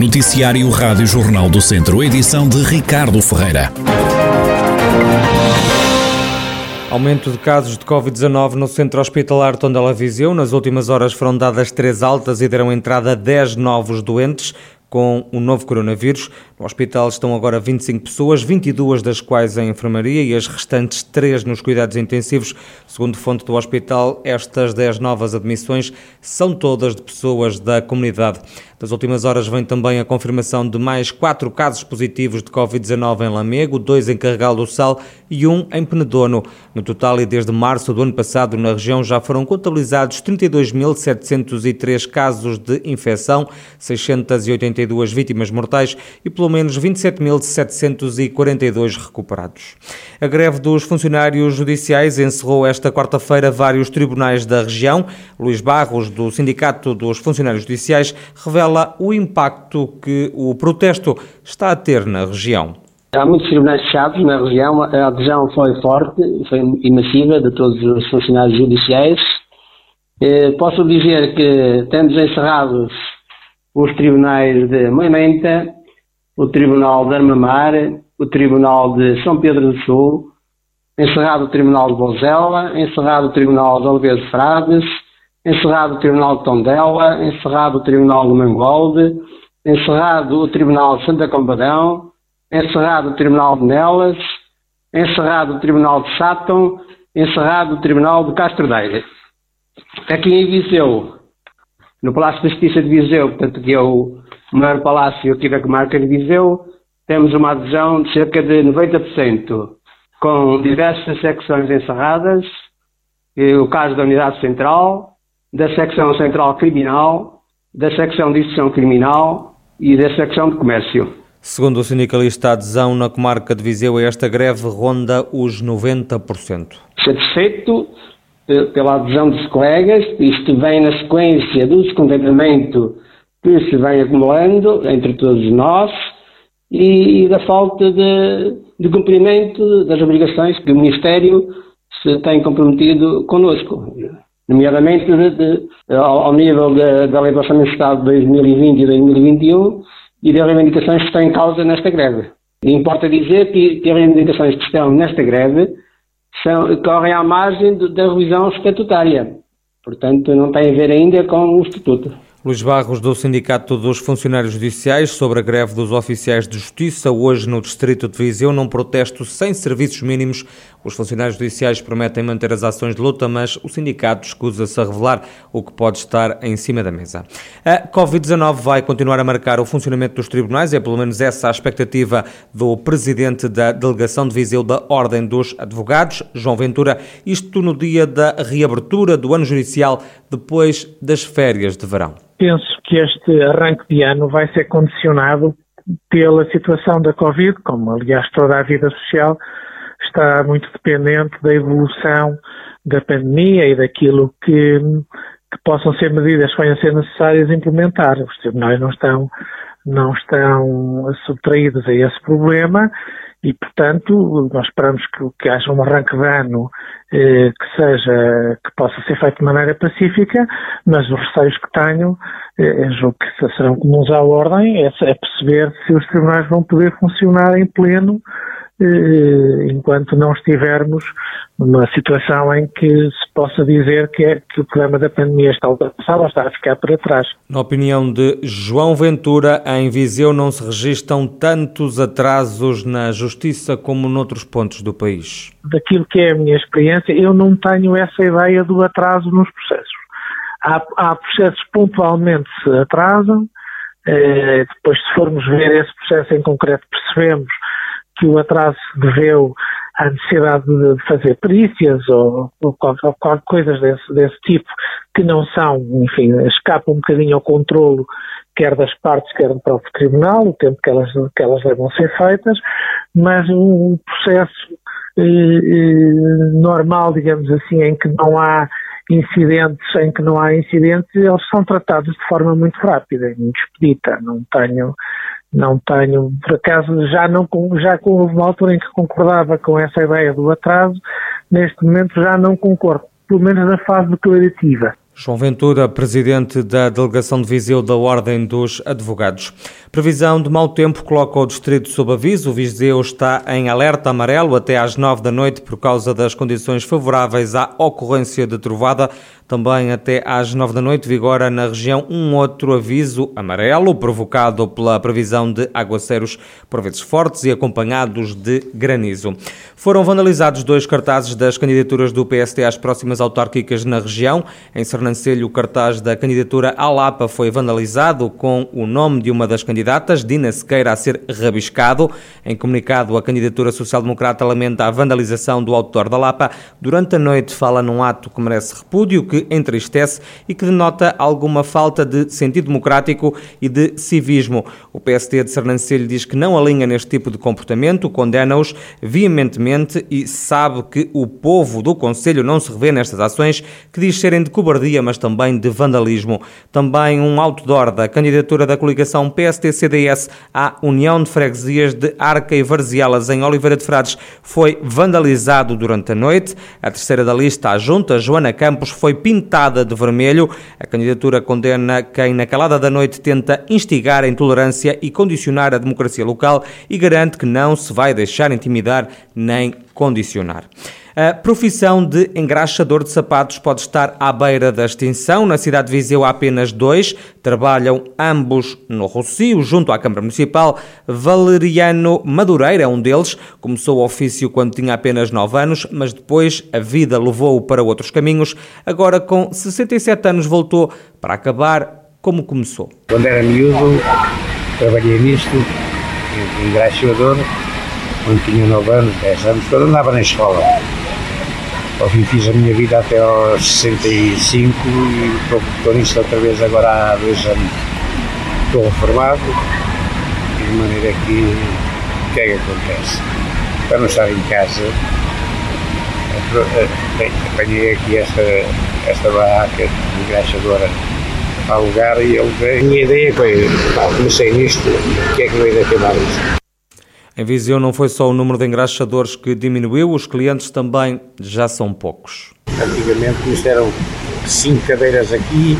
Noticiário Rádio Jornal do Centro, edição de Ricardo Ferreira. Aumento de casos de Covid-19 no centro hospitalar Tondela Viseu. Nas últimas horas foram dadas três altas e deram entrada a 10 novos doentes com o novo coronavírus. No hospital estão agora 25 pessoas, 22 das quais em enfermaria e as restantes 3 nos cuidados intensivos. Segundo fonte do hospital, estas 10 novas admissões são todas de pessoas da comunidade. Das últimas horas vem também a confirmação de mais 4 casos positivos de Covid-19 em Lamego, 2 em Carregal do Sal e 1 em Penedono. No total, e desde março do ano passado, na região já foram contabilizados 32.703 casos de infecção, 680 42 vítimas mortais e pelo menos 27.742 recuperados. A greve dos funcionários judiciais encerrou esta quarta-feira vários tribunais da região. Luís Barros, do Sindicato dos Funcionários Judiciais, revela o impacto que o protesto está a ter na região. Há muitos tribunais fechados na região, a adesão foi forte, foi massiva de todos os funcionários judiciais. Eh, posso dizer que temos encerrados os tribunais de Moimenta, o Tribunal de Armamar, o Tribunal de São Pedro do Sul, encerrado o Tribunal de Bozela, encerrado o Tribunal de Oliveira de Frades, encerrado o Tribunal de Tondela, encerrado o Tribunal de Mangolde, encerrado o Tribunal de Santa Compadão, encerrado o Tribunal de Nelas, encerrado o Tribunal de Sátão, encerrado o Tribunal de Castro Daire. Aqui em Viseu, no Palácio da Justiça de Viseu, portanto, que é o maior palácio aqui da comarca de Viseu, temos uma adesão de cerca de 90%, com diversas secções encerradas, o caso da Unidade Central, da Secção Central Criminal, da Secção de Instrução Criminal e da Secção de Comércio. Segundo o sindicalista, a adesão na comarca de Viseu a esta greve ronda os 90%. Satisfeito pela adesão dos colegas, isto vem na sequência do descontentamento que se vem acumulando entre todos nós e, da falta de, de, cumprimento das obrigações que o Ministério se tem comprometido connosco, nomeadamente de, de, ao, ao, nível da, da Lei do de Estado de 2020 e 2021 e das reivindicações que estão em causa nesta greve. Importa dizer que, que as reivindicações que estão nesta greve são, correm à margem da revisão estatutária. Portanto, não tem a ver ainda com o Estatuto. Luís Barros, do Sindicato dos Funcionários Judiciais, sobre a greve dos oficiais de justiça, hoje no Distrito de Viseu, num protesto sem serviços mínimos. Os funcionários judiciais prometem manter as ações de luta, mas o sindicato escusa-se a revelar o que pode estar em cima da mesa. A Covid-19 vai continuar a marcar o funcionamento dos tribunais, é pelo menos essa a expectativa do presidente da Delegação de Viseu da Ordem dos Advogados, João Ventura, isto no dia da reabertura do ano judicial depois das férias de verão penso que este arranque de ano vai ser condicionado pela situação da Covid, como aliás toda a vida social está muito dependente da evolução da pandemia e daquilo que, que possam ser medidas que venham a ser necessárias implementar. Os tribunais não estão, não estão subtraídos a esse problema e, portanto, nós esperamos que, que haja um arranque de ano eh, que seja, que possa ser feito de maneira pacífica, mas os receios que tenho, eh, julgo que serão comuns à ordem, é, é perceber se os tribunais vão poder funcionar em pleno enquanto não estivermos numa situação em que se possa dizer que, é, que o problema da pandemia está ultrapassado ou está a ficar para trás. Na opinião de João Ventura, em Viseu não se registram tantos atrasos na justiça como noutros pontos do país. Daquilo que é a minha experiência, eu não tenho essa ideia do atraso nos processos. Há, há processos que pontualmente se atrasam, eh, depois se formos ver esse processo em concreto percebemos que o atraso deveu à necessidade de fazer perícias ou, ou, ou coisas desse, desse, tipo que não são, enfim, escapam um bocadinho ao controlo quer das partes, quer do próprio tribunal, o tempo que elas, que elas devem ser feitas, mas um processo eh, eh, normal, digamos assim, em que não há incidentes, em que não há incidentes, eles são tratados de forma muito rápida, muito expedita. Não tenho, não tenho, por acaso já não já houve uma altura em que concordava com essa ideia do atraso, neste momento já não concordo, pelo menos na fase declarativa. João Ventura, presidente da delegação de Viseu da Ordem dos Advogados. Previsão de mau tempo coloca o distrito sob aviso. O Viseu está em alerta amarelo até às nove da noite por causa das condições favoráveis à ocorrência de trovada. Também até às nove da noite vigora na região um outro aviso amarelo, provocado pela previsão de aguaceiros por vezes fortes e acompanhados de granizo. Foram vandalizados dois cartazes das candidaturas do PST às próximas autárquicas na região. Em Sernancelho, o cartaz da candidatura à Lapa foi vandalizado com o nome de uma das candidatas, Dina Sequeira, a ser rabiscado. Em comunicado, a candidatura social-democrata lamenta a vandalização do autor da Lapa. Durante a noite fala num ato que merece repúdio, que entristece e que denota alguma falta de sentido democrático e de civismo. O PSD de Sernancelho diz que não alinha neste tipo de comportamento, condena-os veementemente e sabe que o povo do Conselho não se revê nestas ações que diz serem de cobardia, mas também de vandalismo. Também um outdoor da candidatura da coligação PSD-CDS à União de Freguesias de Arca e Varzielas em Oliveira de Frades foi vandalizado durante a noite. A terceira da lista, a junta, Joana Campos, foi pintada de vermelho. A candidatura condena quem, na calada da noite, tenta instigar a intolerância e condicionar a democracia local e garante que não se vai deixar intimidar nem condicionar. A profissão de engraxador de sapatos pode estar à beira da extinção. Na cidade de Viseu há apenas dois. Trabalham ambos no Rocio, junto à Câmara Municipal. Valeriano Madureira é um deles. Começou o ofício quando tinha apenas 9 anos, mas depois a vida levou-o para outros caminhos. Agora, com 67 anos, voltou para acabar como começou. Quando era miúdo, trabalhei nisto, engraxador, quando tinha 9 anos, 10 anos, quando andava na escola. Ao fim fiz a minha vida até aos 65 e estou, nisto outra vez agora há dois anos. Estou reformado, de maneira que o que é que acontece? Para não estar em casa, apanhei aqui esta, esta barraca engraxadora para alugar e ele A minha ideia foi, pá, comecei nisto, o que é que eu hei de acabar isto? Em Viseu não foi só o número de engraxadores que diminuiu, os clientes também já são poucos. Antigamente isto eram cinco cadeiras aqui,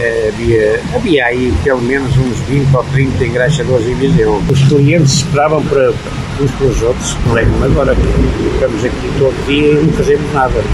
eh, havia, havia aí pelo menos uns 20 ou 30 engraxadores em Viseu. Os clientes esperavam para uns para os outros, mas agora estamos aqui todo dia e não fazemos nada.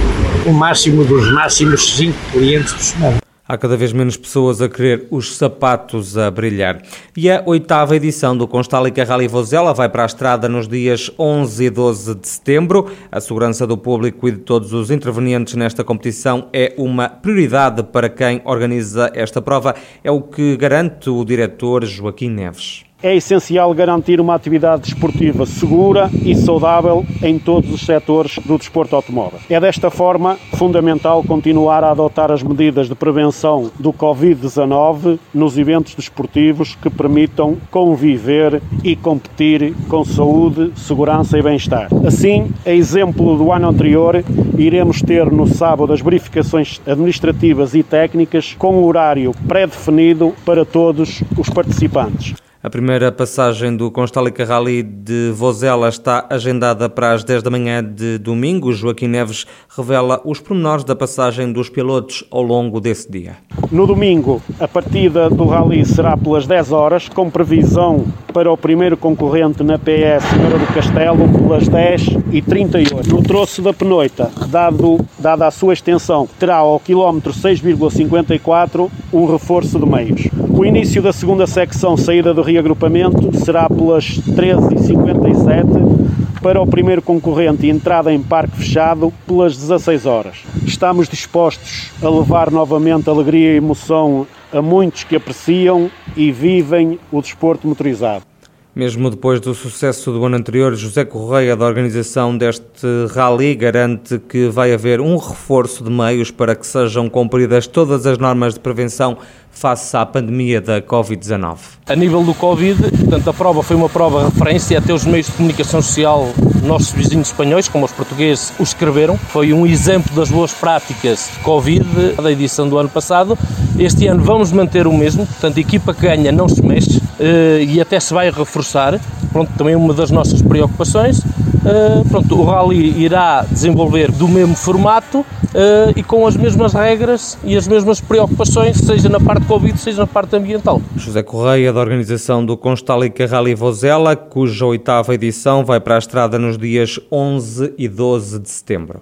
O máximo dos máximos 5 clientes por semana. Há cada vez menos pessoas a querer os sapatos a brilhar. E a oitava edição do Constálica Rally Vozela vai para a estrada nos dias 11 e 12 de setembro. A segurança do público e de todos os intervenientes nesta competição é uma prioridade para quem organiza esta prova, é o que garante o diretor Joaquim Neves é essencial garantir uma atividade desportiva segura e saudável em todos os setores do desporto automóvel. É desta forma fundamental continuar a adotar as medidas de prevenção do Covid-19 nos eventos desportivos que permitam conviver e competir com saúde, segurança e bem-estar. Assim, a exemplo do ano anterior, iremos ter no sábado as verificações administrativas e técnicas com horário pré-definido para todos os participantes. A primeira passagem do Constálica Rally de Vozela está agendada para as 10 da manhã de domingo. Joaquim Neves revela os pormenores da passagem dos pilotos ao longo desse dia. No domingo, a partida do Rally será pelas 10 horas, com previsão para o primeiro concorrente na PS Senhora do Castelo pelas 10 e 38. No troço da Penoita, dado, dada a sua extensão, terá ao quilómetro 6,54 um reforço de meios. O início da segunda secção saída do reagrupamento será pelas 13h57 para o primeiro concorrente entrada em parque fechado pelas 16 horas. Estamos dispostos a levar novamente alegria e emoção a muitos que apreciam e vivem o desporto motorizado. Mesmo depois do sucesso do ano anterior, José Correia, da organização deste rally, garante que vai haver um reforço de meios para que sejam cumpridas todas as normas de prevenção face à pandemia da Covid-19. A nível do Covid, portanto, a prova foi uma prova referência, até os meios de comunicação social, nossos vizinhos espanhóis, como os portugueses, o escreveram. Foi um exemplo das boas práticas de Covid da edição do ano passado. Este ano vamos manter o mesmo, portanto, a equipa que ganha não se mexe eh, e até se vai reforçar. Pronto, também uma das nossas preocupações uh, pronto, o Rally irá desenvolver do mesmo formato uh, e com as mesmas regras e as mesmas preocupações, seja na parte Covid, seja na parte ambiental. José Correia, da organização do Constálica Rally Vozela, cuja oitava edição vai para a estrada nos dias 11 e 12 de setembro.